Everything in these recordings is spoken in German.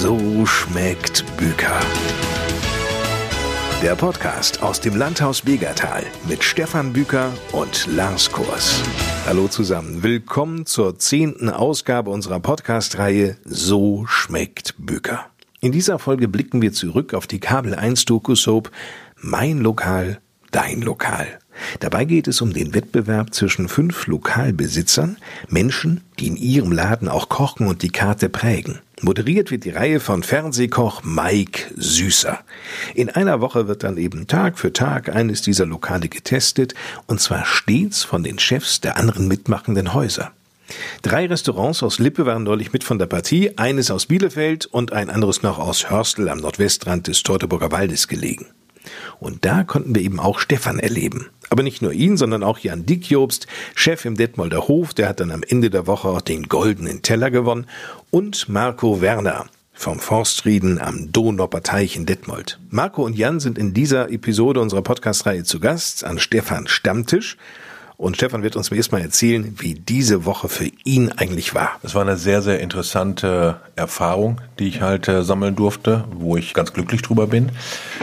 So schmeckt Büker. Der Podcast aus dem Landhaus Begertal mit Stefan Büker und Lars Kurs. Hallo zusammen, willkommen zur zehnten Ausgabe unserer Podcast-Reihe So schmeckt Büker. In dieser Folge blicken wir zurück auf die Kabel 1 Doku-Soap Mein Lokal, Dein Lokal. Dabei geht es um den Wettbewerb zwischen fünf Lokalbesitzern, Menschen, die in ihrem Laden auch kochen und die Karte prägen. Moderiert wird die Reihe von Fernsehkoch Mike Süßer. In einer Woche wird dann eben Tag für Tag eines dieser Lokale getestet, und zwar stets von den Chefs der anderen mitmachenden Häuser. Drei Restaurants aus Lippe waren neulich mit von der Partie, eines aus Bielefeld und ein anderes noch aus Hörstel am Nordwestrand des Teutoburger Waldes gelegen. Und da konnten wir eben auch Stefan erleben. Aber nicht nur ihn, sondern auch Jan Dickjobst, Chef im Detmolder Hof, der hat dann am Ende der Woche auch den goldenen Teller gewonnen, und Marco Werner vom Forstrieden am Donauer Teich in Detmold. Marco und Jan sind in dieser Episode unserer Podcast-Reihe zu Gast an Stefan Stammtisch und Stefan wird uns erstmal erzählen, wie diese Woche für ihn eigentlich war. Es war eine sehr, sehr interessante Erfahrung, die ich halt äh, sammeln durfte, wo ich ganz glücklich drüber bin.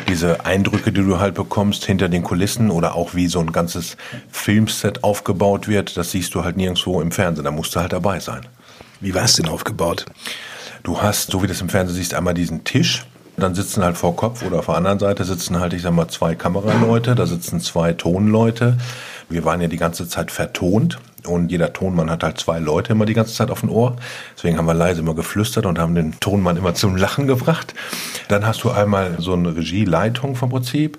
Diese Eindrücke, die du halt bekommst hinter den Kulissen oder auch wie so ein ganzes Filmset aufgebaut wird, das siehst du halt nirgendwo im Fernsehen. Da musst du halt dabei sein. Wie war es denn aufgebaut? Du hast, so wie du das im Fernsehen siehst, einmal diesen Tisch. Dann sitzen halt vor Kopf oder auf der anderen Seite sitzen halt, ich sag mal, zwei Kameraleute, da sitzen zwei Tonleute. Wir waren ja die ganze Zeit vertont und jeder Tonmann hat halt zwei Leute immer die ganze Zeit auf dem Ohr. Deswegen haben wir leise immer geflüstert und haben den Tonmann immer zum Lachen gebracht. Dann hast du einmal so eine Regieleitung vom Prinzip,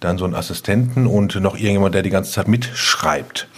dann so einen Assistenten und noch irgendjemand, der die ganze Zeit mitschreibt.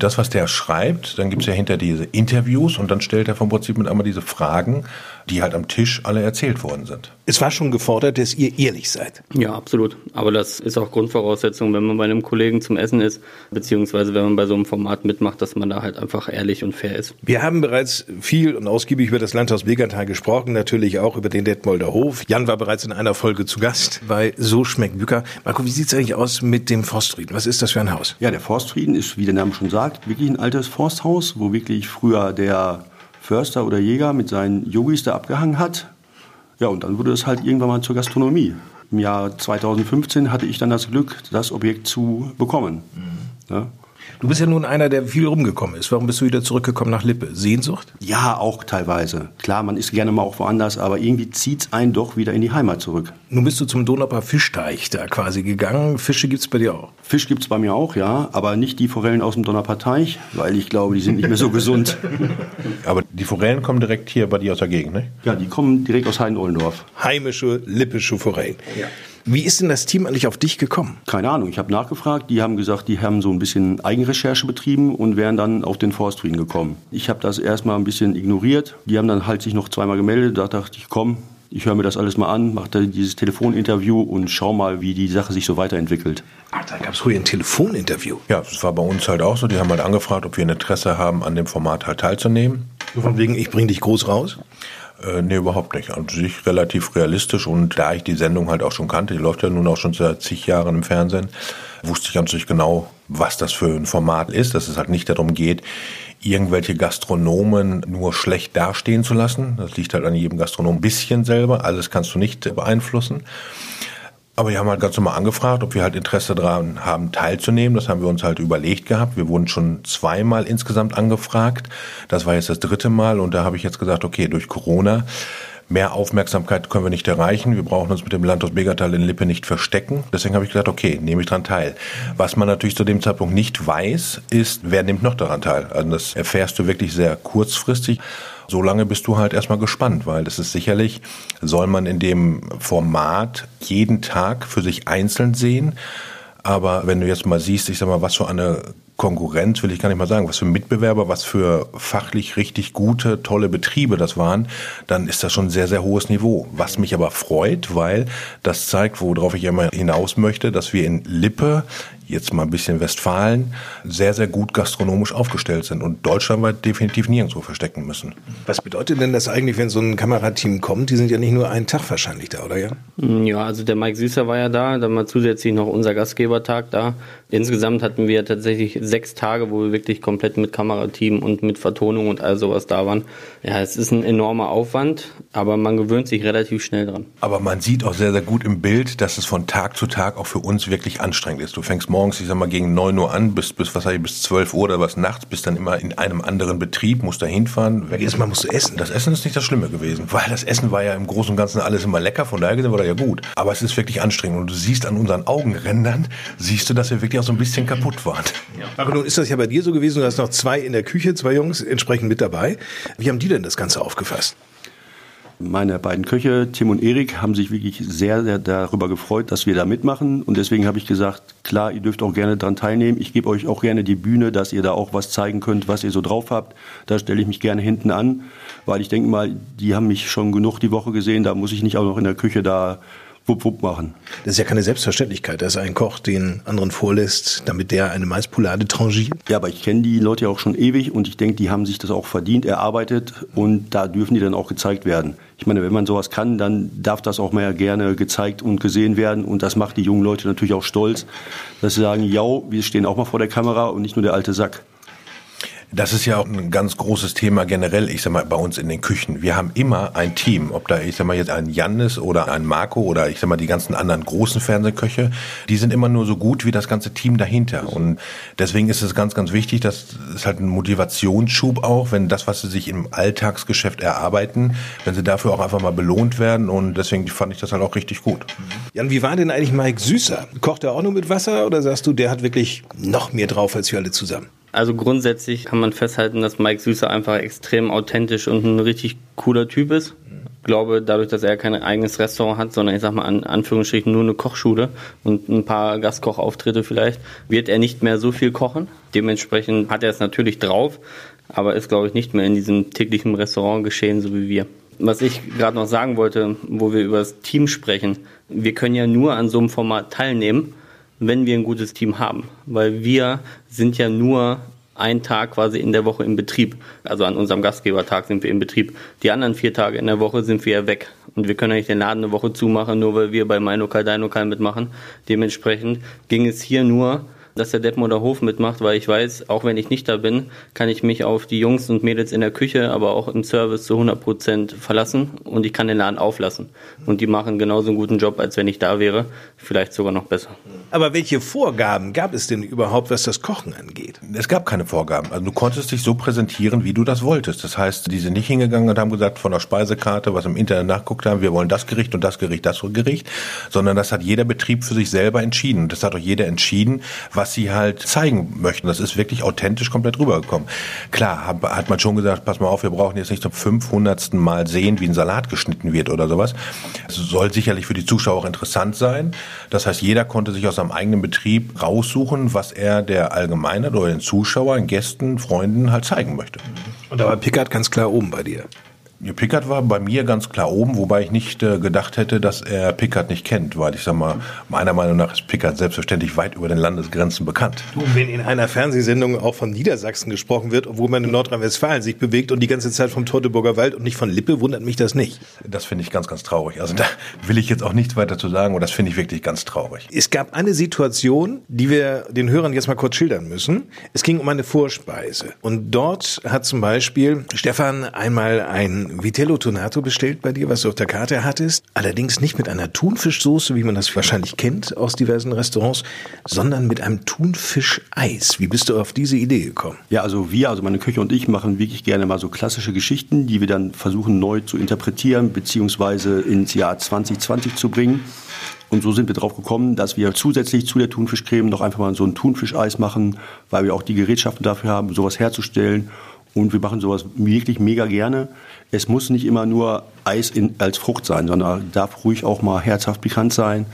Das, was der schreibt, dann gibt's ja hinter diese Interviews und dann stellt er vom Prinzip mit einmal diese Fragen die halt am Tisch alle erzählt worden sind. Es war schon gefordert, dass ihr ehrlich seid. Ja, absolut. Aber das ist auch Grundvoraussetzung, wenn man bei einem Kollegen zum Essen ist, beziehungsweise wenn man bei so einem Format mitmacht, dass man da halt einfach ehrlich und fair ist. Wir haben bereits viel und ausgiebig über das Landhaus Begertal gesprochen, natürlich auch über den Detmolder Hof. Jan war bereits in einer Folge zu Gast bei So schmeckt Büker. Marco, wie sieht's eigentlich aus mit dem Forstfrieden? Was ist das für ein Haus? Ja, der Forstfrieden ist, wie der Name schon sagt, wirklich ein altes Forsthaus, wo wirklich früher der Förster oder Jäger mit seinen Yogis da abgehangen hat. Ja, und dann wurde es halt irgendwann mal zur Gastronomie. Im Jahr 2015 hatte ich dann das Glück, das Objekt zu bekommen. Mhm. Ja. Du bist ja nun einer, der viel rumgekommen ist. Warum bist du wieder zurückgekommen nach Lippe? Sehnsucht? Ja, auch teilweise. Klar, man ist gerne mal auch woanders, aber irgendwie zieht es einen doch wieder in die Heimat zurück. Nun bist du zum Donauer Fischteich da quasi gegangen. Fische gibt es bei dir auch? Fisch gibt es bei mir auch, ja. Aber nicht die Forellen aus dem Donauer Teich, weil ich glaube, die sind nicht mehr so gesund. Aber die Forellen kommen direkt hier bei dir aus der Gegend, ne? Ja, die kommen direkt aus Heiden-Ollendorf. Heimische, lippische Forellen. Ja. Wie ist denn das Team eigentlich auf dich gekommen? Keine Ahnung, ich habe nachgefragt. Die haben gesagt, die haben so ein bisschen Eigenrecherche betrieben und wären dann auf den Forstfrieden gekommen. Ich habe das erstmal ein bisschen ignoriert. Die haben dann halt sich noch zweimal gemeldet. Da dachte ich, komm, ich höre mir das alles mal an, mache dieses Telefoninterview und schau mal, wie die Sache sich so weiterentwickelt. Ach, da gab es früher ein Telefoninterview. Ja, das war bei uns halt auch so. Die haben halt angefragt, ob wir ein Interesse haben, an dem Format halt teilzunehmen. So von wegen, ich bringe dich groß raus? Äh, nee, überhaupt nicht. An sich relativ realistisch und da ich die Sendung halt auch schon kannte, die läuft ja nun auch schon seit zig Jahren im Fernsehen, wusste ich an sich genau, was das für ein Format ist, dass es halt nicht darum geht, irgendwelche Gastronomen nur schlecht dastehen zu lassen. Das liegt halt an jedem Gastronom ein bisschen selber. Alles kannst du nicht beeinflussen. Aber wir haben halt ganz normal angefragt, ob wir halt Interesse daran haben, teilzunehmen. Das haben wir uns halt überlegt gehabt. Wir wurden schon zweimal insgesamt angefragt. Das war jetzt das dritte Mal und da habe ich jetzt gesagt, okay, durch Corona mehr Aufmerksamkeit können wir nicht erreichen. Wir brauchen uns mit dem Landhaus Begertal in Lippe nicht verstecken. Deswegen habe ich gesagt, okay, nehme ich daran teil. Was man natürlich zu dem Zeitpunkt nicht weiß, ist, wer nimmt noch daran teil. Also das erfährst du wirklich sehr kurzfristig so lange bist du halt erstmal gespannt, weil das ist sicherlich, soll man in dem Format jeden Tag für sich einzeln sehen. Aber wenn du jetzt mal siehst, ich sag mal, was für eine Konkurrenz will ich gar nicht mal sagen, was für Mitbewerber, was für fachlich richtig gute, tolle Betriebe das waren, dann ist das schon sehr, sehr hohes Niveau. Was mich aber freut, weil das zeigt, worauf ich immer hinaus möchte, dass wir in Lippe jetzt mal ein bisschen Westfalen, sehr, sehr gut gastronomisch aufgestellt sind und deutschlandweit definitiv nirgendwo verstecken müssen. Was bedeutet denn das eigentlich, wenn so ein Kamerateam kommt? Die sind ja nicht nur einen Tag wahrscheinlich da, oder ja? Ja, also der Mike Süßer war ja da, dann mal zusätzlich noch unser Gastgebertag da. Insgesamt hatten wir tatsächlich sechs Tage, wo wir wirklich komplett mit Kamerateam und mit Vertonung und all sowas da waren. Ja, es ist ein enormer Aufwand, aber man gewöhnt sich relativ schnell dran. Aber man sieht auch sehr, sehr gut im Bild, dass es von Tag zu Tag auch für uns wirklich anstrengend ist. Du fängst morgens, ich sag mal, gegen neun Uhr an, bis, bis was ich, bis zwölf Uhr oder was nachts, bist dann immer in einem anderen Betrieb, musst da hinfahren. Jedes Mal musst du essen. Das Essen ist nicht das Schlimme gewesen, weil das Essen war ja im Großen und Ganzen alles immer lecker, von daher gesehen war das ja gut. Aber es ist wirklich anstrengend und du siehst an unseren Augenrändern, siehst du, dass wir wirklich auch so ein bisschen kaputt waren. Ja. Aber nun ist das ja bei dir so gewesen, du hast noch zwei in der Küche, zwei Jungs entsprechend mit dabei. Wie haben die denn das Ganze aufgefasst? Meine beiden Köche, Tim und Erik, haben sich wirklich sehr, sehr darüber gefreut, dass wir da mitmachen. Und deswegen habe ich gesagt, klar, ihr dürft auch gerne daran teilnehmen. Ich gebe euch auch gerne die Bühne, dass ihr da auch was zeigen könnt, was ihr so drauf habt. Da stelle ich mich gerne hinten an, weil ich denke mal, die haben mich schon genug die Woche gesehen. Da muss ich nicht auch noch in der Küche da wupp, wupp machen. Das ist ja keine Selbstverständlichkeit, dass ein Koch den anderen vorlässt, damit der eine Maispoulade trangiert. Ja, aber ich kenne die Leute ja auch schon ewig und ich denke, die haben sich das auch verdient, erarbeitet und da dürfen die dann auch gezeigt werden. Ich meine, wenn man sowas kann, dann darf das auch mehr gerne gezeigt und gesehen werden und das macht die jungen Leute natürlich auch stolz, dass sie sagen, ja, wir stehen auch mal vor der Kamera und nicht nur der alte Sack. Das ist ja auch ein ganz großes Thema generell, ich sag mal, bei uns in den Küchen. Wir haben immer ein Team, ob da, ich sag mal, jetzt ein Jannis oder ein Marco oder ich sag mal, die ganzen anderen großen Fernsehköche, die sind immer nur so gut wie das ganze Team dahinter. Und deswegen ist es ganz, ganz wichtig, dass es halt ein Motivationsschub auch, wenn das, was sie sich im Alltagsgeschäft erarbeiten, wenn sie dafür auch einfach mal belohnt werden. Und deswegen fand ich das halt auch richtig gut. Jan, wie war denn eigentlich Mike Süßer? Kocht er auch nur mit Wasser oder sagst du, der hat wirklich noch mehr drauf als wir alle zusammen? Also grundsätzlich kann man festhalten, dass Mike Süßer einfach extrem authentisch und ein richtig cooler Typ ist. Ich glaube, dadurch, dass er kein eigenes Restaurant hat, sondern ich sag mal an Anführungsstrichen nur eine Kochschule und ein paar Gastkochauftritte vielleicht, wird er nicht mehr so viel kochen. Dementsprechend hat er es natürlich drauf, aber ist, glaube ich, nicht mehr in diesem täglichen Restaurant geschehen, so wie wir. Was ich gerade noch sagen wollte, wo wir über das Team sprechen, wir können ja nur an so einem Format teilnehmen, wenn wir ein gutes Team haben. Weil wir sind ja nur einen Tag quasi in der Woche im Betrieb. Also an unserem Gastgebertag sind wir im Betrieb. Die anderen vier Tage in der Woche sind wir ja weg. Und wir können ja nicht den Laden eine Woche zumachen, nur weil wir bei Mein Lokal, Dein Lokal mitmachen. Dementsprechend ging es hier nur dass der Detmolder Hof mitmacht, weil ich weiß, auch wenn ich nicht da bin, kann ich mich auf die Jungs und Mädels in der Küche, aber auch im Service zu 100 Prozent verlassen und ich kann den Laden auflassen. Und die machen genauso einen guten Job, als wenn ich da wäre, vielleicht sogar noch besser. Aber welche Vorgaben gab es denn überhaupt, was das Kochen angeht? Es gab keine Vorgaben. Also du konntest dich so präsentieren, wie du das wolltest. Das heißt, die sind nicht hingegangen und haben gesagt, von der Speisekarte, was im Internet nachguckt haben, wir wollen das Gericht und das Gericht, das Gericht, sondern das hat jeder Betrieb für sich selber entschieden. Und das hat auch jeder entschieden, was sie halt zeigen möchten. Das ist wirklich authentisch komplett rübergekommen. Klar, hat man schon gesagt, pass mal auf, wir brauchen jetzt nicht zum 500. Mal sehen, wie ein Salat geschnitten wird oder sowas. Es soll sicherlich für die Zuschauer auch interessant sein. Das heißt, jeder konnte sich aus seinem eigenen Betrieb raussuchen, was er der Allgemeinheit oder den Zuschauern, Gästen, Freunden halt zeigen möchte. Und da war Pickard ganz klar oben bei dir. Pickard war bei mir ganz klar oben, wobei ich nicht äh, gedacht hätte, dass er Pickard nicht kennt, weil ich sag mal, meiner Meinung nach ist Pickard selbstverständlich weit über den Landesgrenzen bekannt. Du, wenn in einer Fernsehsendung auch von Niedersachsen gesprochen wird, obwohl man in Nordrhein-Westfalen sich bewegt und die ganze Zeit vom Teutoburger Wald und nicht von Lippe, wundert mich das nicht. Das finde ich ganz, ganz traurig. Also da will ich jetzt auch nichts weiter zu sagen und das finde ich wirklich ganz traurig. Es gab eine Situation, die wir den Hörern jetzt mal kurz schildern müssen. Es ging um eine Vorspeise und dort hat zum Beispiel Stefan einmal ein Vitello Tonato bestellt bei dir, was du auf der Karte hattest. Allerdings nicht mit einer Thunfischsoße, wie man das wahrscheinlich kennt aus diversen Restaurants, sondern mit einem Thunfischeis. Wie bist du auf diese Idee gekommen? Ja, also wir, also meine Küche und ich machen wirklich gerne mal so klassische Geschichten, die wir dann versuchen neu zu interpretieren beziehungsweise ins Jahr 2020 zu bringen. Und so sind wir drauf gekommen, dass wir zusätzlich zu der Thunfischcreme noch einfach mal so ein Thunfischeis machen, weil wir auch die Gerätschaften dafür haben, sowas herzustellen. Und wir machen sowas wirklich mega gerne. Es muss nicht immer nur Eis in, als Frucht sein, sondern darf ruhig auch mal herzhaft pikant sein,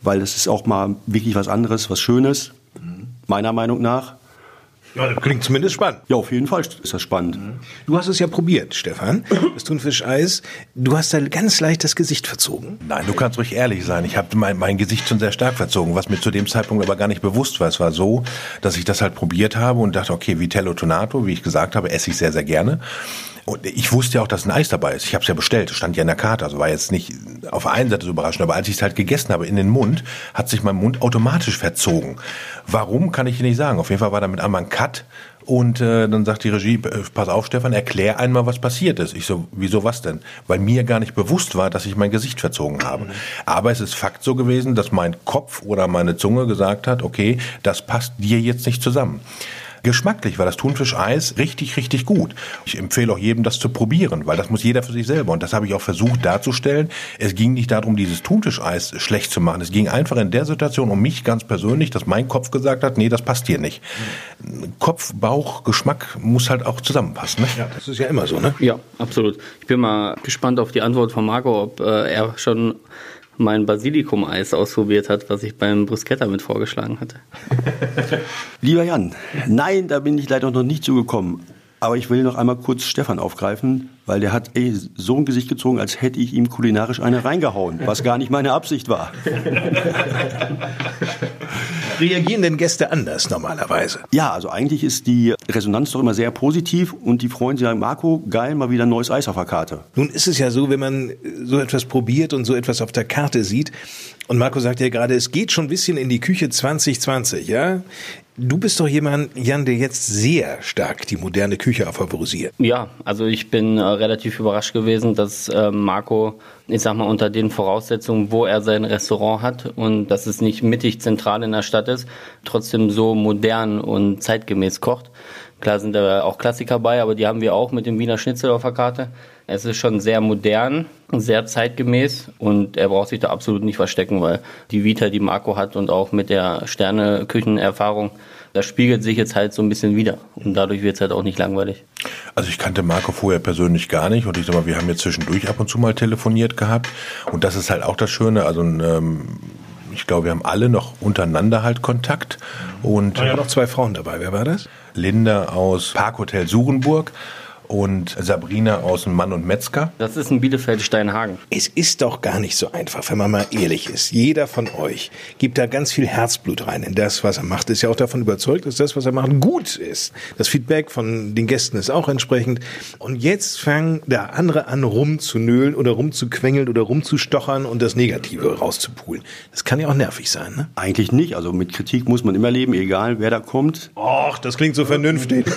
weil das ist auch mal wirklich was anderes, was Schönes, meiner Meinung nach. Ja, das klingt zumindest spannend. Ja, auf jeden Fall ist das spannend. Du hast es ja probiert, Stefan, das Thunfischeis. Du hast da ganz leicht das Gesicht verzogen. Nein, du kannst ruhig ehrlich sein. Ich habe mein, mein Gesicht schon sehr stark verzogen, was mir zu dem Zeitpunkt aber gar nicht bewusst war. Es war so, dass ich das halt probiert habe und dachte, okay, Vitello Tonato, wie ich gesagt habe, esse ich sehr, sehr gerne. Und ich wusste ja auch, dass ein Eis dabei ist. Ich habe es ja bestellt, es stand ja in der Karte. Also war jetzt nicht auf der einen Seite so überraschend, aber als ich es halt gegessen habe in den Mund, hat sich mein Mund automatisch verzogen. Warum, kann ich nicht sagen. Auf jeden Fall war damit einmal ein Cut und äh, dann sagt die Regie, äh, pass auf Stefan, erklär einmal, was passiert ist. Ich so, wieso was denn? Weil mir gar nicht bewusst war, dass ich mein Gesicht verzogen habe. Aber es ist Fakt so gewesen, dass mein Kopf oder meine Zunge gesagt hat, okay, das passt dir jetzt nicht zusammen. Geschmacklich war das Thunfischeis richtig, richtig gut. Ich empfehle auch jedem, das zu probieren, weil das muss jeder für sich selber. Und das habe ich auch versucht darzustellen. Es ging nicht darum, dieses Thunfischeis schlecht zu machen. Es ging einfach in der Situation um mich ganz persönlich, dass mein Kopf gesagt hat, nee, das passt hier nicht. Kopf, Bauch, Geschmack muss halt auch zusammenpassen. Ne? Ja, das ist ja immer so, ne? Ja, absolut. Ich bin mal gespannt auf die Antwort von Marco, ob äh, er schon mein Basilikum-Eis ausprobiert hat, was ich beim Bruschetta mit vorgeschlagen hatte. Lieber Jan, nein, da bin ich leider noch nicht zugekommen. Aber ich will noch einmal kurz Stefan aufgreifen, weil der hat ey, so ein Gesicht gezogen, als hätte ich ihm kulinarisch eine reingehauen, was gar nicht meine Absicht war. Reagieren denn Gäste anders normalerweise? Ja, also eigentlich ist die Resonanz doch immer sehr positiv und die freuen sich, sagen, Marco, geil, mal wieder ein neues Eis auf der Karte. Nun ist es ja so, wenn man so etwas probiert und so etwas auf der Karte sieht, und Marco sagt ja gerade, es geht schon ein bisschen in die Küche 2020, ja? Du bist doch jemand, Jan, der jetzt sehr stark die moderne Küche favorisiert. Ja, also ich bin äh, relativ überrascht gewesen, dass äh, Marco, ich sag mal, unter den Voraussetzungen, wo er sein Restaurant hat und dass es nicht mittig zentral in der Stadt ist, trotzdem so modern und zeitgemäß kocht. Klar sind da auch Klassiker bei, aber die haben wir auch mit dem Wiener Schnitzel auf der Karte. Es ist schon sehr modern, sehr zeitgemäß und er braucht sich da absolut nicht verstecken, weil die Vita, die Marco hat und auch mit der Sterneküchenerfahrung, das spiegelt sich jetzt halt so ein bisschen wieder und dadurch wird es halt auch nicht langweilig. Also ich kannte Marco vorher persönlich gar nicht und ich sag mal, wir haben jetzt zwischendurch ab und zu mal telefoniert gehabt und das ist halt auch das Schöne, also ähm, ich glaube, wir haben alle noch untereinander halt Kontakt und Waren ja noch zwei Frauen dabei. Wer war das? Linda aus Parkhotel Surenburg und Sabrina aus dem Mann und Metzger. Das ist ein Bielefeld-Steinhagen. Es ist doch gar nicht so einfach, wenn man mal ehrlich ist. Jeder von euch gibt da ganz viel Herzblut rein in das, was er macht. Ist ja auch davon überzeugt, dass das, was er macht, gut ist. Das Feedback von den Gästen ist auch entsprechend. Und jetzt fangen da andere an, rumzunölen oder rumzuquengeln oder rumzustochern und das Negative rauszupulen. Das kann ja auch nervig sein, ne? Eigentlich nicht. Also mit Kritik muss man immer leben, egal wer da kommt. Och, das klingt so vernünftig.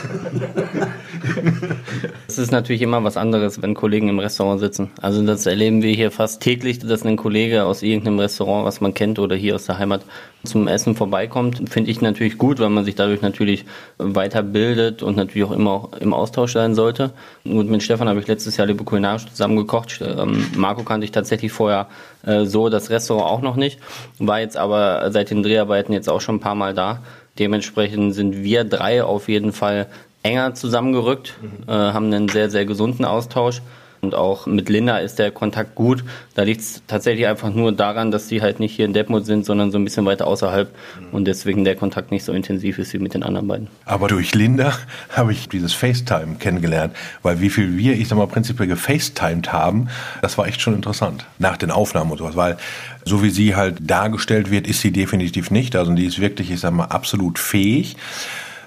Es ist natürlich immer was anderes, wenn Kollegen im Restaurant sitzen. Also das erleben wir hier fast täglich, dass ein Kollege aus irgendeinem Restaurant, was man kennt oder hier aus der Heimat, zum Essen vorbeikommt. Finde ich natürlich gut, weil man sich dadurch natürlich weiterbildet und natürlich auch immer im Austausch sein sollte. Und mit Stefan habe ich letztes Jahr liebe kulinarisch zusammen gekocht. Ähm, Marco kannte ich tatsächlich vorher äh, so, das Restaurant auch noch nicht. War jetzt aber seit den Dreharbeiten jetzt auch schon ein paar Mal da. Dementsprechend sind wir drei auf jeden Fall enger zusammengerückt, äh, haben einen sehr, sehr gesunden Austausch. Und auch mit Linda ist der Kontakt gut. Da liegt es tatsächlich einfach nur daran, dass sie halt nicht hier in Detmold sind, sondern so ein bisschen weiter außerhalb und deswegen der Kontakt nicht so intensiv ist wie mit den anderen beiden. Aber durch Linda habe ich dieses FaceTime kennengelernt, weil wie viel wir, ich sag mal, prinzipiell gefacetimed haben, das war echt schon interessant. Nach den Aufnahmen und sowas, weil so wie sie halt dargestellt wird, ist sie definitiv nicht. Also die ist wirklich, ich sag mal, absolut fähig.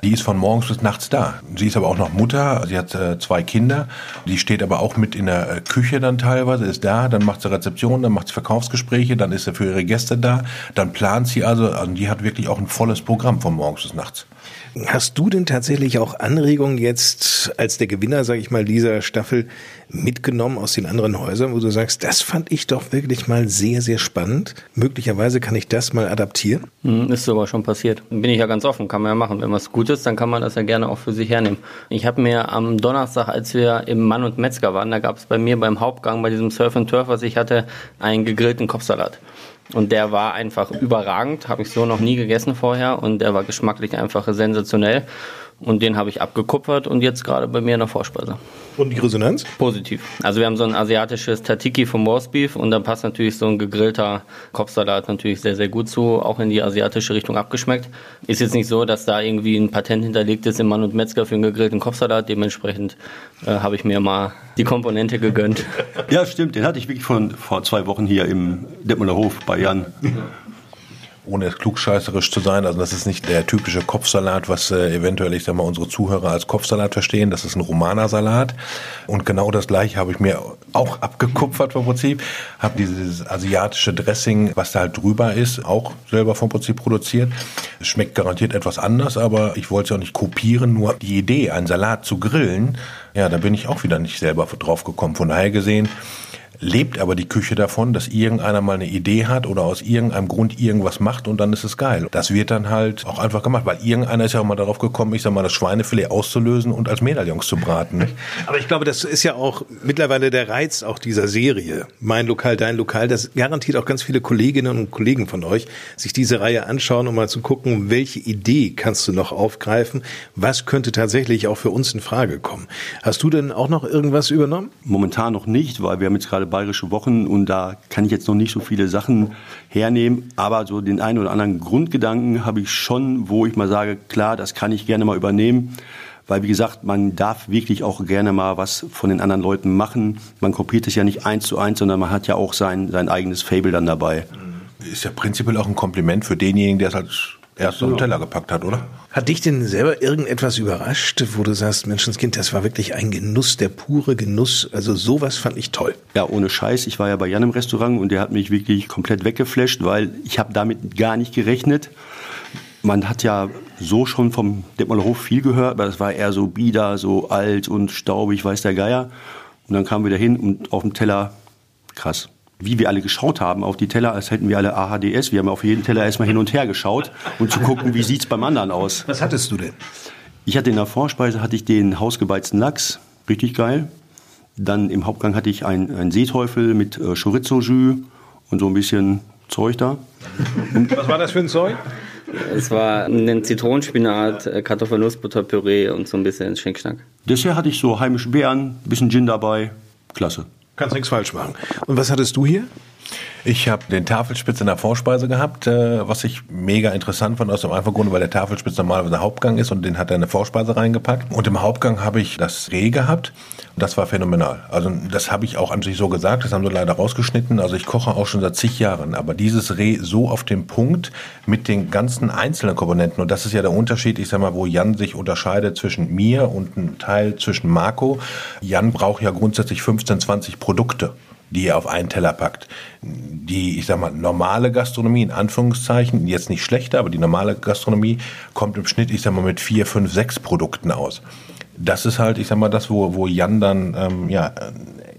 Die ist von morgens bis nachts da. Sie ist aber auch noch Mutter, sie hat äh, zwei Kinder. Die steht aber auch mit in der äh, Küche dann teilweise, ist da, dann macht sie Rezeption, dann macht sie Verkaufsgespräche, dann ist sie für ihre Gäste da, dann plant sie also, also die hat wirklich auch ein volles Programm von morgens bis nachts. Hast du denn tatsächlich auch Anregungen jetzt als der Gewinner, sage ich mal, dieser Staffel mitgenommen aus den anderen Häusern, wo du sagst, das fand ich doch wirklich mal sehr, sehr spannend. Möglicherweise kann ich das mal adaptieren? Hm, Ist sogar schon passiert. Bin ich ja ganz offen, kann man ja machen. Wenn was gut ist, dann kann man das ja gerne auch für sich hernehmen. Ich habe mir am Donnerstag, als wir im Mann und Metzger waren, da gab es bei mir beim Hauptgang bei diesem Surf and Turf, was ich hatte, einen gegrillten Kopfsalat. Und der war einfach überragend, habe ich so noch nie gegessen vorher und der war geschmacklich einfach sensationell. Und den habe ich abgekupfert und jetzt gerade bei mir in der Vorspeise. Und die Resonanz? Positiv. Also wir haben so ein asiatisches Tatiki vom Roastbeef und da passt natürlich so ein gegrillter Kopfsalat natürlich sehr, sehr gut zu, auch in die asiatische Richtung abgeschmeckt. Ist jetzt nicht so, dass da irgendwie ein Patent hinterlegt ist im Mann und Metzger für einen gegrillten Kopfsalat. Dementsprechend äh, habe ich mir mal die Komponente gegönnt. Ja, stimmt. Den hatte ich wirklich von vor zwei Wochen hier im Detmolder Hof bei Jan ohne es klugscheißerisch zu sein, also das ist nicht der typische Kopfsalat, was äh, eventuell, ich sag mal, unsere Zuhörer als Kopfsalat verstehen. Das ist ein Romanersalat. Und genau das gleiche habe ich mir auch abgekupfert vom Prinzip. Habe dieses asiatische Dressing, was da halt drüber ist, auch selber vom Prinzip produziert. Schmeckt garantiert etwas anders, aber ich wollte es auch nicht kopieren. Nur die Idee, einen Salat zu grillen, ja, da bin ich auch wieder nicht selber drauf gekommen. Von daher gesehen, lebt aber die Küche davon, dass irgendeiner mal eine Idee hat oder aus irgendeinem Grund irgendwas macht und dann ist es geil. Das wird dann halt auch einfach gemacht, weil irgendeiner ist ja auch mal darauf gekommen, ich sag mal, das Schweinefilet auszulösen und als Medaillons zu braten. Aber ich glaube, das ist ja auch mittlerweile der Reiz auch dieser Serie. Mein Lokal, dein Lokal, das garantiert auch ganz viele Kolleginnen und Kollegen von euch, sich diese Reihe anschauen, um mal zu gucken, welche Idee kannst du noch aufgreifen, was könnte tatsächlich auch für uns in Frage kommen. Hast du denn auch noch irgendwas übernommen? Momentan noch nicht, weil wir haben jetzt gerade bayerische Wochen und da kann ich jetzt noch nicht so viele Sachen hernehmen, aber so den einen oder anderen Grundgedanken habe ich schon, wo ich mal sage, klar, das kann ich gerne mal übernehmen. Weil, wie gesagt, man darf wirklich auch gerne mal was von den anderen Leuten machen. Man kopiert es ja nicht eins zu eins, sondern man hat ja auch sein, sein eigenes Fable dann dabei. Ist ja prinzipiell auch ein Kompliment für denjenigen, der es als erst auf den Teller gepackt hat, oder? Hat dich denn selber irgendetwas überrascht, wo du sagst, Menschenskind, das war wirklich ein Genuss, der pure Genuss. Also sowas fand ich toll. Ja, ohne Scheiß. Ich war ja bei Jan im Restaurant und der hat mich wirklich komplett weggeflasht, weil ich habe damit gar nicht gerechnet. Man hat ja so schon vom Detmolder Hof viel gehört, aber das war eher so bieder, so alt und staubig, weiß der Geier. Und dann kamen wir dahin und auf dem Teller, krass wie wir alle geschaut haben auf die Teller, als hätten wir alle AHDS. Wir haben auf jeden Teller erstmal hin und her geschaut und zu gucken, wie sieht's beim anderen aus. Was hattest du denn? Ich hatte in der Vorspeise hatte ich den hausgebeizten Lachs, richtig geil. Dann im Hauptgang hatte ich einen, Seeteufel mit äh, Chorizo-Jus und so ein bisschen Zeug da. Und Was war das für ein Zeug? Es war ein Zitronenspinat, äh, Kartoffelnussbutterpüree und so ein bisschen Schnickschnack. Dessert hatte ich so heimische Beeren, bisschen Gin dabei. Klasse. Kannst nichts falsch machen. Und was hattest du hier? Ich habe den Tafelspitz in der Vorspeise gehabt, äh, was ich mega interessant fand aus dem einfachen Grunde, weil der Tafelspitz normalerweise Hauptgang ist und den hat er in eine Vorspeise reingepackt. Und im Hauptgang habe ich das Reh gehabt das war phänomenal. Also das habe ich auch an sich so gesagt, das haben sie leider rausgeschnitten. Also ich koche auch schon seit zig Jahren, aber dieses Reh so auf den Punkt mit den ganzen einzelnen Komponenten und das ist ja der Unterschied, ich sag mal, wo Jan sich unterscheidet zwischen mir und einem Teil zwischen Marco. Jan braucht ja grundsätzlich 15, 20 Produkte die er auf einen Teller packt. Die, ich sag mal, normale Gastronomie, in Anführungszeichen, jetzt nicht schlechter, aber die normale Gastronomie kommt im Schnitt, ich sag mal, mit vier, fünf, sechs Produkten aus. Das ist halt, ich sag mal, das, wo, wo Jan dann ähm, ja,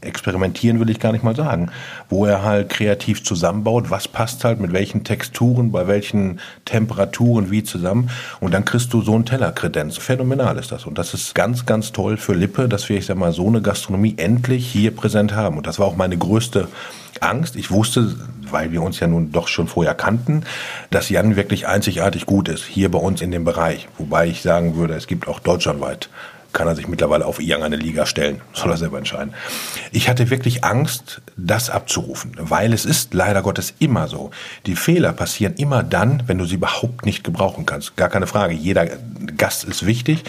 experimentieren will ich gar nicht mal sagen, wo er halt kreativ zusammenbaut, was passt halt mit welchen Texturen, bei welchen Temperaturen wie zusammen und dann kriegst du so einen Tellerkredenz. Phänomenal ist das und das ist ganz, ganz toll für Lippe, dass wir, ich sag mal, so eine Gastronomie endlich hier präsent haben und das war auch meine größte Angst. Ich wusste, weil wir uns ja nun doch schon vorher kannten, dass Jan wirklich einzigartig gut ist, hier bei uns in dem Bereich. Wobei ich sagen würde, es gibt auch deutschlandweit kann er sich mittlerweile auf irgendeine Liga stellen. Soll er selber entscheiden. Ich hatte wirklich Angst, das abzurufen, weil es ist leider Gottes immer so. Die Fehler passieren immer dann, wenn du sie überhaupt nicht gebrauchen kannst. Gar keine Frage. Jeder Gast ist wichtig.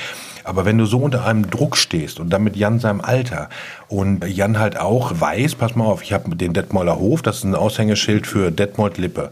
Aber wenn du so unter einem Druck stehst und dann mit Jan seinem Alter und Jan halt auch weiß, pass mal auf, ich habe den Detmolder Hof, das ist ein Aushängeschild für Detmold Lippe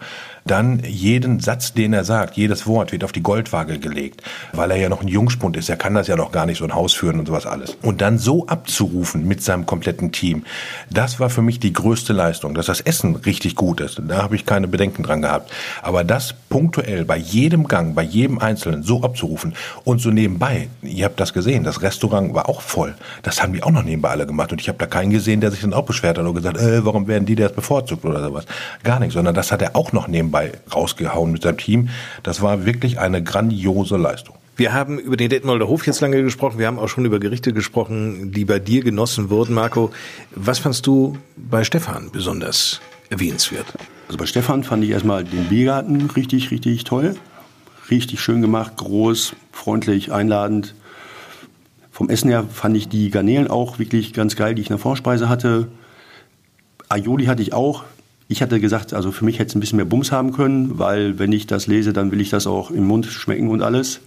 dann jeden Satz, den er sagt, jedes Wort wird auf die Goldwaage gelegt, weil er ja noch ein Jungspund ist. Er kann das ja noch gar nicht so ein Haus führen und sowas alles. Und dann so abzurufen mit seinem kompletten Team, das war für mich die größte Leistung, dass das Essen richtig gut ist. Da habe ich keine Bedenken dran gehabt. Aber das punktuell bei jedem Gang, bei jedem Einzelnen so abzurufen und so nebenbei, ihr habt das gesehen, das Restaurant war auch voll. Das haben die auch noch nebenbei alle gemacht und ich habe da keinen gesehen, der sich dann auch beschwert hat und gesagt, äh, warum werden die das bevorzugt oder sowas. Gar nicht, sondern das hat er auch noch nebenbei rausgehauen mit seinem Team. Das war wirklich eine grandiose Leistung. Wir haben über den Detmolder Hof jetzt lange gesprochen. Wir haben auch schon über Gerichte gesprochen, die bei dir genossen wurden. Marco, was fandst du bei Stefan besonders erwähnenswert? Also bei Stefan fand ich erstmal den Biergarten richtig, richtig toll. richtig schön gemacht, groß, freundlich, einladend. Vom Essen her fand ich die Garnelen auch wirklich ganz geil, die ich in der Vorspeise hatte. Aioli hatte ich auch. Ich hatte gesagt, also für mich hätte es ein bisschen mehr Bums haben können, weil wenn ich das lese, dann will ich das auch im Mund schmecken und alles.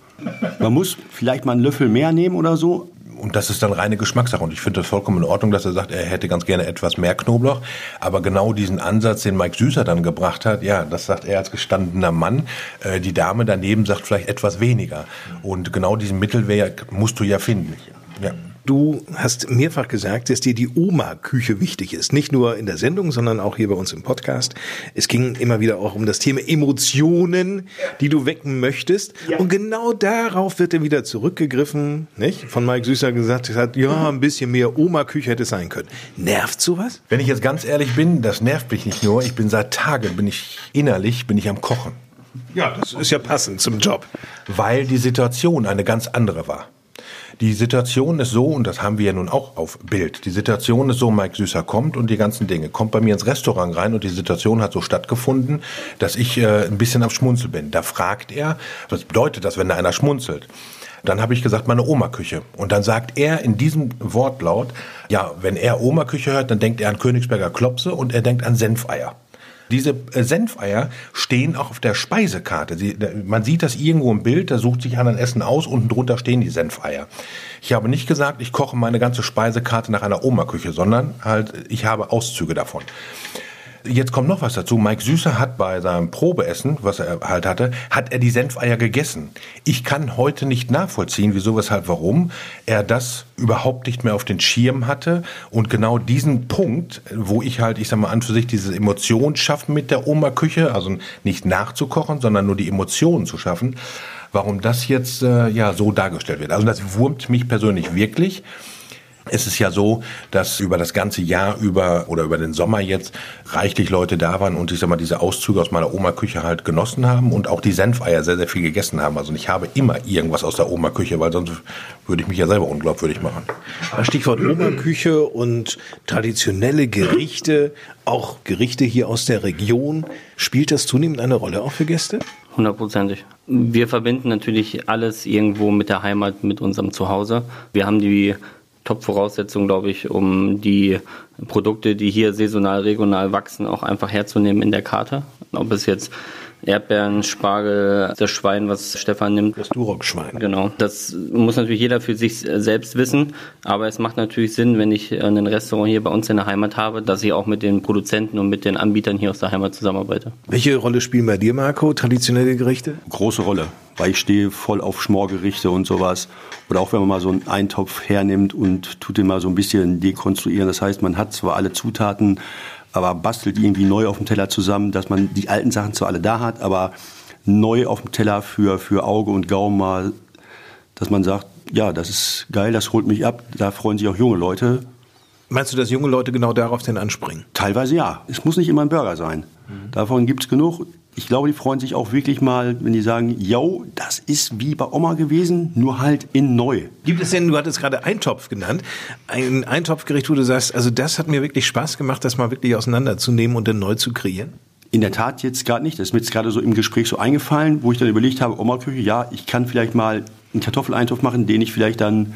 Man muss vielleicht mal einen Löffel mehr nehmen oder so, und das ist dann reine Geschmackssache. Und ich finde das vollkommen in Ordnung, dass er sagt, er hätte ganz gerne etwas mehr Knoblauch. Aber genau diesen Ansatz, den Mike Süßer dann gebracht hat, ja, das sagt er als gestandener Mann. Äh, die Dame daneben sagt vielleicht etwas weniger. Und genau diesen Mittelwert musst du ja finden. Ja. Du hast mehrfach gesagt, dass dir die Oma-Küche wichtig ist. Nicht nur in der Sendung, sondern auch hier bei uns im Podcast. Es ging immer wieder auch um das Thema Emotionen, die du wecken möchtest. Ja. Und genau darauf wird dann wieder zurückgegriffen, nicht? Von Mike Süßer gesagt hat, ja, ein bisschen mehr Oma-Küche hätte sein können. Nervt sowas? Wenn ich jetzt ganz ehrlich bin, das nervt mich nicht nur. Ich bin seit Tagen, bin ich innerlich, bin ich am Kochen. Ja, das ist ja passend zum Job. Weil die Situation eine ganz andere war. Die Situation ist so, und das haben wir ja nun auch auf Bild, die Situation ist so, Mike Süßer kommt und die ganzen Dinge, kommt bei mir ins Restaurant rein und die Situation hat so stattgefunden, dass ich äh, ein bisschen am Schmunzel bin. Da fragt er, was bedeutet das, wenn da einer schmunzelt? Dann habe ich gesagt, meine Oma-Küche. Und dann sagt er in diesem Wortlaut, ja, wenn er Oma-Küche hört, dann denkt er an Königsberger Klopse und er denkt an Senfeier. Diese äh, Senfeier stehen auch auf der Speisekarte. Sie, man sieht das irgendwo im Bild, da sucht sich einer ein Essen aus, unten drunter stehen die Senfeier. Ich habe nicht gesagt, ich koche meine ganze Speisekarte nach einer Oma-Küche, sondern halt, ich habe Auszüge davon. Jetzt kommt noch was dazu. Mike Süßer hat bei seinem Probeessen, was er halt hatte, hat er die Senfeier gegessen. Ich kann heute nicht nachvollziehen, wieso, weshalb, warum er das überhaupt nicht mehr auf den Schirm hatte und genau diesen Punkt, wo ich halt, ich sag mal an für sich diese Emotion schaffen mit der Oma-Küche, also nicht nachzukochen, sondern nur die Emotionen zu schaffen, warum das jetzt äh, ja so dargestellt wird. Also das wurmt mich persönlich wirklich. Es ist ja so, dass über das ganze Jahr über oder über den Sommer jetzt reichlich Leute da waren und ich sag mal diese Auszüge aus meiner Oma-Küche halt genossen haben und auch die Senfeier sehr, sehr viel gegessen haben. Also ich habe immer irgendwas aus der Oma-Küche, weil sonst würde ich mich ja selber unglaubwürdig machen. Stichwort Oma-Küche und traditionelle Gerichte, auch Gerichte hier aus der Region. Spielt das zunehmend eine Rolle auch für Gäste? Hundertprozentig. Wir verbinden natürlich alles irgendwo mit der Heimat, mit unserem Zuhause. Wir haben die Top-Voraussetzung, glaube ich, um die Produkte, die hier saisonal, regional wachsen, auch einfach herzunehmen in der Karte. Ob es jetzt Erdbeeren, Spargel, das Schwein, was Stefan nimmt. Das Duroc-Schwein. Genau. Das muss natürlich jeder für sich selbst wissen. Aber es macht natürlich Sinn, wenn ich ein Restaurant hier bei uns in der Heimat habe, dass ich auch mit den Produzenten und mit den Anbietern hier aus der Heimat zusammenarbeite. Welche Rolle spielen bei dir, Marco, traditionelle Gerichte? Große Rolle, weil ich stehe voll auf Schmorgerichte und sowas. Oder auch wenn man mal so einen Eintopf hernimmt und tut den mal so ein bisschen dekonstruieren. Das heißt, man hat zwar alle Zutaten, aber bastelt irgendwie neu auf dem Teller zusammen, dass man die alten Sachen zwar alle da hat, aber neu auf dem Teller für, für Auge und Gaumen mal, dass man sagt, ja, das ist geil, das holt mich ab, da freuen sich auch junge Leute. Meinst du, dass junge Leute genau darauf denn anspringen? Teilweise ja. Es muss nicht immer ein Burger sein. Mhm. Davon gibt es genug ich glaube, die freuen sich auch wirklich mal, wenn die sagen, yo, das ist wie bei Oma gewesen, nur halt in neu. Gibt es denn, du hattest gerade Eintopf genannt, ein Eintopfgericht, wo du sagst, also das hat mir wirklich Spaß gemacht, das mal wirklich auseinanderzunehmen und dann neu zu kreieren? In der Tat jetzt gerade nicht. Das ist mir jetzt gerade so im Gespräch so eingefallen, wo ich dann überlegt habe, Oma-Küche, ja, ich kann vielleicht mal einen Kartoffeleintopf machen, den ich vielleicht dann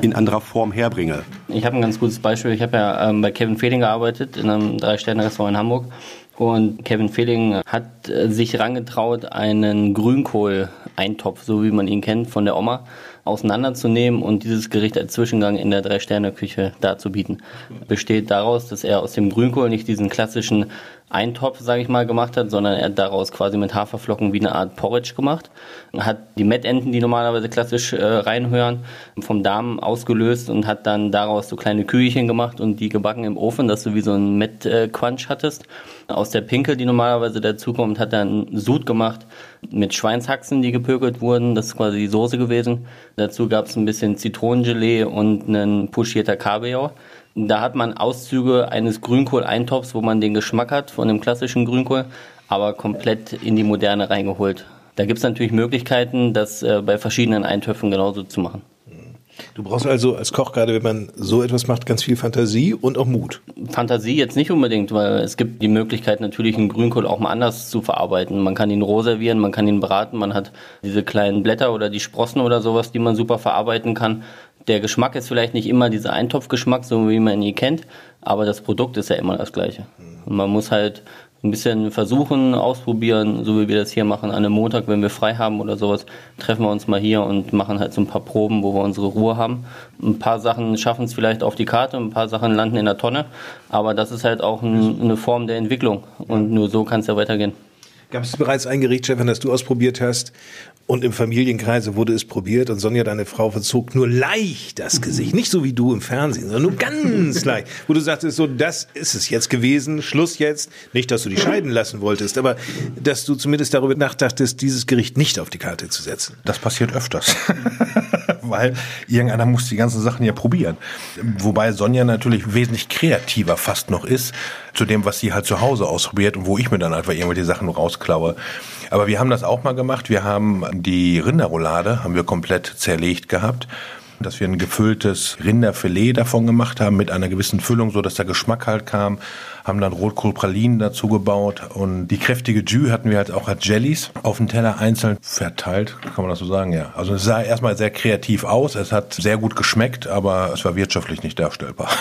in anderer Form herbringe. Ich habe ein ganz gutes Beispiel. Ich habe ja ähm, bei Kevin Fehling gearbeitet, in einem Drei-Sterne-Restaurant in Hamburg. Und Kevin Fehling hat äh, sich rangetraut, einen Grünkohl-Eintopf, so wie man ihn kennt, von der Oma, auseinanderzunehmen und dieses Gericht als Zwischengang in der Drei-Sterne-Küche darzubieten. Besteht daraus, dass er aus dem Grünkohl nicht diesen klassischen Eintopf, sage ich mal, gemacht hat, sondern er hat daraus quasi mit Haferflocken wie eine Art Porridge gemacht. Hat die Mettenten, die normalerweise klassisch äh, reinhören, vom Darm ausgelöst und hat dann daraus so kleine Kügelchen gemacht und die gebacken im Ofen, dass du wie so ein Met-Quanch hattest. Aus der Pinkel, die normalerweise dazukommt, hat er einen Sud gemacht mit Schweinshaxen, die gepökelt wurden. Das ist quasi die Soße gewesen. Dazu gab es ein bisschen Zitronengelee und einen puschierter Kabeljau. Da hat man Auszüge eines Grünkohl-Eintopfs, wo man den Geschmack hat von dem klassischen Grünkohl, aber komplett in die Moderne reingeholt. Da gibt es natürlich Möglichkeiten, das äh, bei verschiedenen Eintöpfen genauso zu machen. Du brauchst also als Koch gerade, wenn man so etwas macht, ganz viel Fantasie und auch Mut. Fantasie jetzt nicht unbedingt, weil es gibt die Möglichkeit natürlich einen Grünkohl auch mal anders zu verarbeiten. Man kann ihn roh servieren, man kann ihn braten, man hat diese kleinen Blätter oder die Sprossen oder sowas, die man super verarbeiten kann. Der Geschmack ist vielleicht nicht immer dieser Eintopfgeschmack, so wie man ihn kennt, aber das Produkt ist ja immer das gleiche. Und man muss halt ein bisschen versuchen, ausprobieren, so wie wir das hier machen. An einem Montag, wenn wir frei haben oder sowas, treffen wir uns mal hier und machen halt so ein paar Proben, wo wir unsere Ruhe haben. Ein paar Sachen schaffen es vielleicht auf die Karte, ein paar Sachen landen in der Tonne, aber das ist halt auch ein, eine Form der Entwicklung und nur so kann es ja weitergehen. Gab es bereits ein Gericht, Stefan, das du ausprobiert hast und im Familienkreise wurde es probiert und Sonja, deine Frau, verzog nur leicht das Gesicht. Nicht so wie du im Fernsehen, sondern nur ganz leicht. Wo du sagtest, so, das ist es jetzt gewesen, Schluss jetzt. Nicht, dass du dich scheiden lassen wolltest, aber dass du zumindest darüber nachdachtest, dieses Gericht nicht auf die Karte zu setzen. Das passiert öfters. Weil irgendeiner muss die ganzen Sachen ja probieren. Wobei Sonja natürlich wesentlich kreativer fast noch ist zu dem, was sie halt zu Hause ausprobiert und wo ich mir dann einfach irgendwelche Sachen rausklaue. Aber wir haben das auch mal gemacht. Wir haben die Rinderroulade haben wir komplett zerlegt gehabt dass wir ein gefülltes Rinderfilet davon gemacht haben mit einer gewissen Füllung, so dass der Geschmack halt kam. Haben dann Rotkohlpralinen dazu gebaut und die kräftige Jus hatten wir halt auch als Jellies auf dem Teller einzeln verteilt, kann man das so sagen, ja. Also es sah erstmal sehr kreativ aus, es hat sehr gut geschmeckt, aber es war wirtschaftlich nicht darstellbar.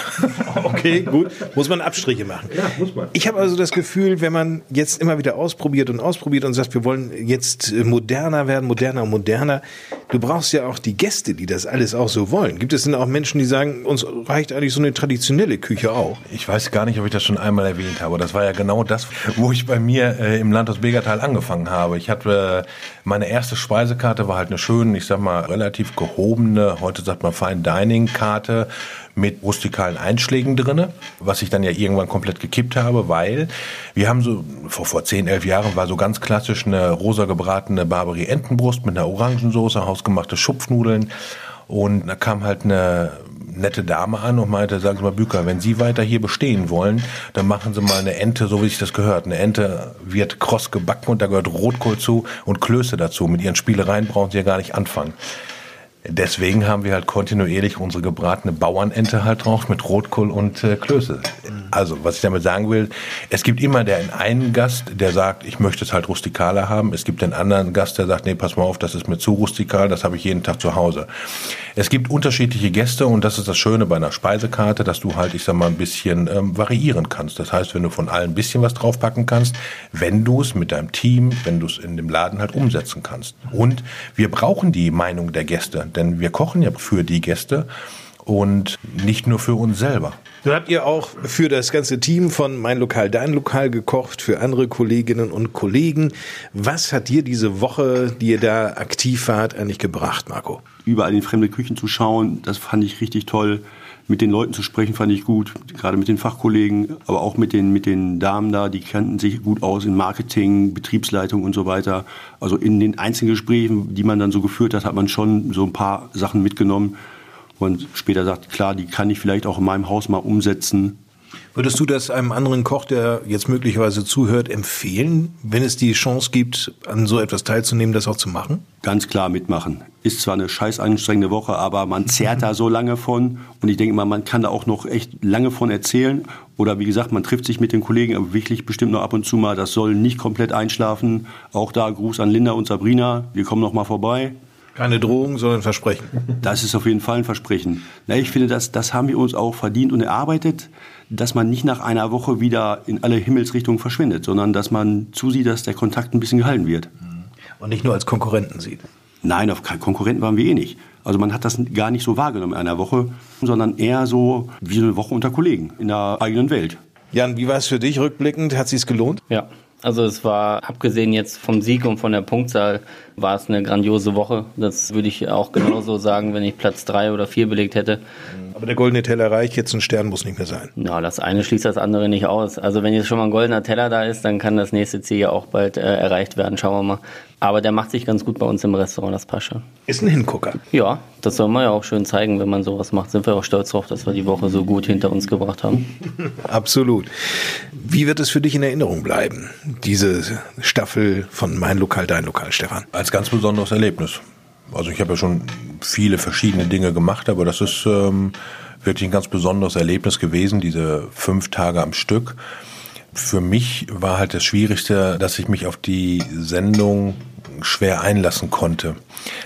Okay, gut. Muss man Abstriche machen. Ja, muss man. Ich habe also das Gefühl, wenn man jetzt immer wieder ausprobiert und ausprobiert und sagt, wir wollen jetzt moderner werden, moderner und moderner, du brauchst ja auch die Gäste, die das alles auch so wollen. Gibt es denn auch Menschen, die sagen, uns reicht eigentlich so eine traditionelle Küche auch? Ich weiß gar nicht, ob ich das schon einmal erwähnt habe. Das war ja genau das, wo ich bei mir äh, im Landhaus Begertal angefangen habe. Ich hatte äh, meine erste Speisekarte war halt eine schöne, ich sag mal relativ gehobene, heute sagt man Fine Dining Karte mit rustikalen Einschlägen drinne, was ich dann ja irgendwann komplett gekippt habe, weil wir haben so vor vor zehn, elf Jahren war so ganz klassisch eine rosa gebratene Barberie Entenbrust mit einer Orangensoße, hausgemachte Schupfnudeln und da kam halt eine nette Dame an und meinte, sagen Sie mal, Büker, wenn Sie weiter hier bestehen wollen, dann machen Sie mal eine Ente, so wie sich das gehört. Eine Ente wird kross gebacken und da gehört Rotkohl zu und Klöße dazu. Mit Ihren Spielereien brauchen Sie ja gar nicht anfangen. Deswegen haben wir halt kontinuierlich unsere gebratene Bauernente halt drauf mit Rotkohl und äh, Klöße. Also, was ich damit sagen will, es gibt immer den einen Gast, der sagt, ich möchte es halt rustikaler haben. Es gibt den anderen Gast, der sagt, nee, pass mal auf, das ist mir zu rustikal, das habe ich jeden Tag zu Hause. Es gibt unterschiedliche Gäste und das ist das Schöne bei einer Speisekarte, dass du halt, ich sag mal, ein bisschen ähm, variieren kannst. Das heißt, wenn du von allen ein bisschen was draufpacken kannst, wenn du es mit deinem Team, wenn du es in dem Laden halt umsetzen kannst. Und wir brauchen die Meinung der Gäste, denn wir kochen ja für die Gäste und nicht nur für uns selber. Nun habt ihr auch für das ganze Team von Mein Lokal, Dein Lokal gekocht, für andere Kolleginnen und Kollegen. Was hat dir diese Woche, die ihr da aktiv wart, eigentlich gebracht, Marco? Überall in fremde Küchen zu schauen, das fand ich richtig toll. Mit den Leuten zu sprechen fand ich gut, gerade mit den Fachkollegen, aber auch mit den, mit den Damen da, die kannten sich gut aus in Marketing, Betriebsleitung und so weiter. Also in den Einzelgesprächen, die man dann so geführt hat, hat man schon so ein paar Sachen mitgenommen und später sagt, klar, die kann ich vielleicht auch in meinem Haus mal umsetzen. Würdest du das einem anderen Koch, der jetzt möglicherweise zuhört, empfehlen, wenn es die Chance gibt, an so etwas teilzunehmen, das auch zu machen? Ganz klar mitmachen. Ist zwar eine scheiß anstrengende Woche, aber man zehrt da so lange von. Und ich denke immer, man kann da auch noch echt lange von erzählen. Oder wie gesagt, man trifft sich mit den Kollegen, aber wirklich bestimmt noch ab und zu mal. Das soll nicht komplett einschlafen. Auch da Gruß an Linda und Sabrina. Wir kommen noch mal vorbei. Keine Drohung, sondern Versprechen. Das ist auf jeden Fall ein Versprechen. Na, ich finde, das, das haben wir uns auch verdient und erarbeitet, dass man nicht nach einer Woche wieder in alle Himmelsrichtungen verschwindet, sondern dass man zusieht, dass der Kontakt ein bisschen gehalten wird. Und nicht nur als Konkurrenten sieht. Nein, auf Konkurrenten waren wir eh nicht. Also man hat das gar nicht so wahrgenommen in einer Woche, sondern eher so wie eine Woche unter Kollegen in der eigenen Welt. Jan, wie war es für dich rückblickend? Hat es gelohnt? Ja, also es war, abgesehen jetzt vom Sieg und von der Punktzahl, war es eine grandiose Woche. Das würde ich auch genauso sagen, wenn ich Platz drei oder vier belegt hätte. Aber der goldene Teller reicht, jetzt ein Stern muss nicht mehr sein. Ja, das eine schließt das andere nicht aus. Also wenn jetzt schon mal ein goldener Teller da ist, dann kann das nächste Ziel ja auch bald äh, erreicht werden. Schauen wir mal. Aber der macht sich ganz gut bei uns im Restaurant, das passt schon. Ist ein Hingucker. Ja, das soll man ja auch schön zeigen, wenn man sowas macht. Sind wir auch stolz drauf, dass wir die Woche so gut hinter uns gebracht haben. Absolut. Wie wird es für dich in Erinnerung bleiben, diese Staffel von Mein Lokal, Dein Lokal, Stefan? Als ganz besonderes Erlebnis Also ich habe ja schon viele verschiedene Dinge gemacht, aber das ist ähm, wirklich ein ganz besonderes Erlebnis gewesen, diese fünf Tage am Stück. Für mich war halt das Schwierigste, dass ich mich auf die Sendung schwer einlassen konnte.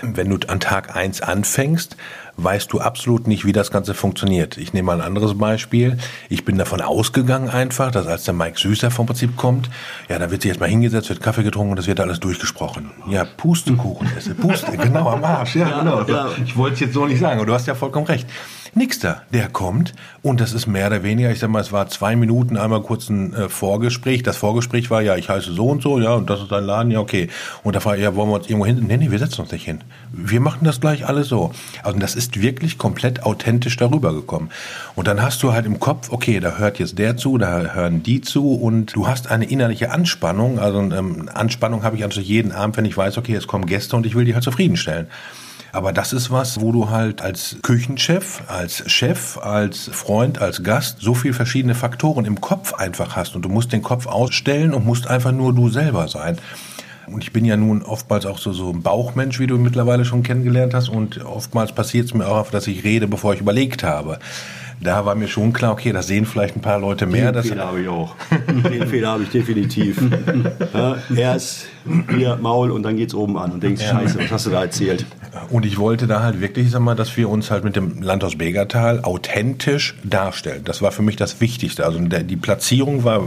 Wenn du an Tag eins anfängst, weißt du absolut nicht, wie das Ganze funktioniert. Ich nehme mal ein anderes Beispiel. Ich bin davon ausgegangen einfach, dass als der Mike Süßer vom Prinzip kommt, ja, da wird sich jetzt mal hingesetzt, wird Kaffee getrunken und das wird alles durchgesprochen. Ja, Pustekuchen esse. Puste, genau am Arsch. Ja, ja genau. Ja. Ich wollte es jetzt so nicht sagen, aber du hast ja vollkommen recht. Nix da. Der kommt und das ist mehr oder weniger, ich sag mal, es war zwei Minuten einmal kurz ein äh, Vorgespräch. Das Vorgespräch war, ja, ich heiße so und so, ja, und das ist dein Laden, ja, okay. Und da war, ja, wollen wir uns irgendwo hin? Nee, nee, wir setzen uns nicht hin. Wir machen das gleich alles so. Also das ist wirklich komplett authentisch darüber gekommen. Und dann hast du halt im Kopf, okay, da hört jetzt der zu, da hören die zu und du hast eine innerliche Anspannung. Also ähm, Anspannung habe ich also jeden Abend, wenn ich weiß, okay, es kommen Gäste und ich will die halt zufriedenstellen. Aber das ist was, wo du halt als Küchenchef, als Chef, als Freund, als Gast so viel verschiedene Faktoren im Kopf einfach hast und du musst den Kopf ausstellen und musst einfach nur du selber sein. Und ich bin ja nun oftmals auch so, so ein Bauchmensch, wie du mittlerweile schon kennengelernt hast. Und oftmals passiert es mir auch, dass ich rede, bevor ich überlegt habe da war mir schon klar, okay, das sehen vielleicht ein paar Leute mehr. Den Fehler habe ich auch. Den Fehler habe ich definitiv. Ja, erst hier Maul und dann geht's oben an und denkst, ja. scheiße, was hast du da erzählt? Und ich wollte da halt wirklich, sag mal, dass wir uns halt mit dem Landhaus Begertal authentisch darstellen. Das war für mich das Wichtigste. Also die Platzierung war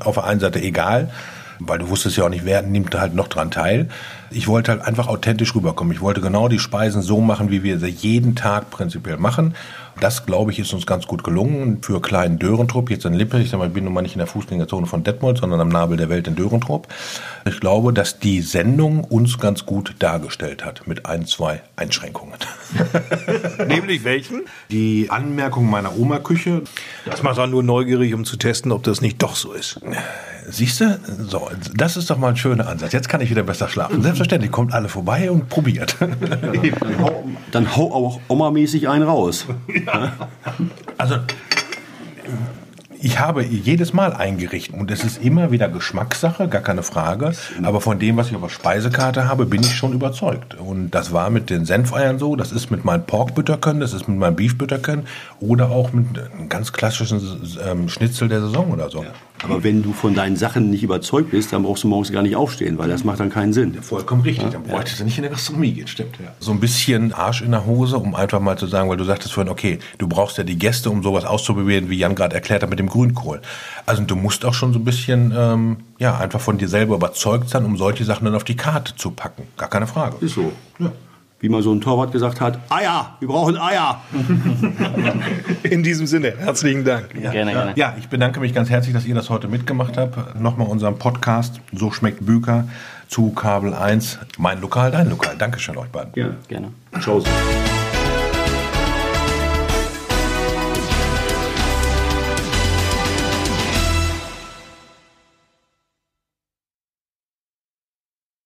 auf der einen Seite egal, weil du wusstest ja auch nicht, wer nimmt halt noch dran teil. Ich wollte halt einfach authentisch rüberkommen. Ich wollte genau die Speisen so machen, wie wir sie jeden Tag prinzipiell machen. Das, glaube ich, ist uns ganz gut gelungen für kleinen Dörentrupp. Jetzt in Lippe, ich sag mal, ich bin nun mal nicht in der Fußgängerzone von Detmold, sondern am Nabel der Welt in Dörentrupp. Ich glaube, dass die Sendung uns ganz gut dargestellt hat mit ein, zwei Einschränkungen. Nämlich welchen? Die Anmerkung meiner Oma-Küche. Das macht auch nur neugierig, um zu testen, ob das nicht doch so ist. Siehst du? So, das ist doch mal ein schöner Ansatz. Jetzt kann ich wieder besser schlafen. Selbstverständlich kommt alle vorbei und probiert. Dann, hau, dann hau auch Oma-mäßig einen raus. Ja. Also ich habe jedes Mal eingerichtet und es ist immer wieder Geschmackssache, gar keine Frage. Aber von dem, was ich auf der Speisekarte habe, bin ich schon überzeugt. Und das war mit den Senfeiern so, das ist mit meinem Porkbütterken, das ist mit meinem Beefbütterken oder auch mit einem ganz klassischen ähm, Schnitzel der Saison oder so. Ja. Aber wenn du von deinen Sachen nicht überzeugt bist, dann brauchst du morgens gar nicht aufstehen, weil das macht dann keinen Sinn. vollkommen richtig. Dann bräuchtest du nicht in der Gastronomie gehen, stimmt. Ja. So ein bisschen Arsch in der Hose, um einfach mal zu sagen, weil du sagtest vorhin, okay, du brauchst ja die Gäste, um sowas auszuprobieren, wie Jan gerade erklärt hat mit dem Grünkohl. Also du musst auch schon so ein bisschen, ähm, ja, einfach von dir selber überzeugt sein, um solche Sachen dann auf die Karte zu packen. Gar keine Frage. Ist so. Ja wie mal so ein Torwart gesagt hat, Eier, wir brauchen Eier. In diesem Sinne, herzlichen Dank. Ja. Gerne, gerne. Ja, ich bedanke mich ganz herzlich, dass ihr das heute mitgemacht habt. Nochmal unseren Podcast, So schmeckt Büker, zu Kabel 1, mein Lokal, dein Lokal. Dankeschön euch beiden. Ja, gerne. Ciao.